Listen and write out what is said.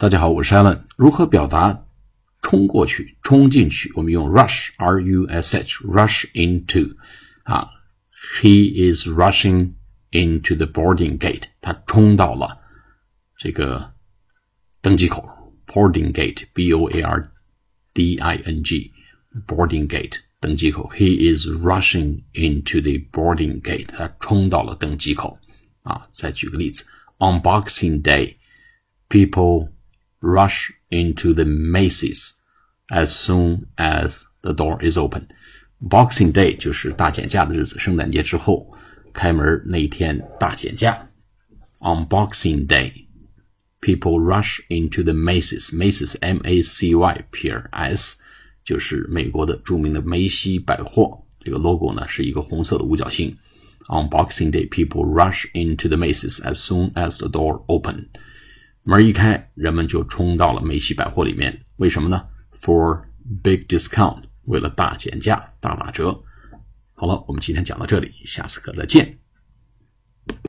大家好，我是 Allen。如何表达冲过去、冲进去？我们用 rush r u s h rush into is rushing into the boarding gate。他冲到了这个登机口 boarding gate，b-o-a-r-d-i-n-g，boarding gate，登机口。He is rushing into the boarding gate。他冲到了登机口啊。再举个例子，On Boxing Day，people。rush into the Macy's as soon as the door is open. Boxing Day 就是大减价的日子，圣诞节之后开门那一天大减价。On Boxing Day, people rush into the Macy's. Macy's M-A-C-Y P-R-S 就是美国的着名的梅西百货。这个 logo 呢是一个红色的五角星。On Boxing Day, people rush into the Macy's as soon as the door open. 门一开，人们就冲到了梅西百货里面。为什么呢？For big discount，为了大减价、大打折。好了，我们今天讲到这里，下次课再见。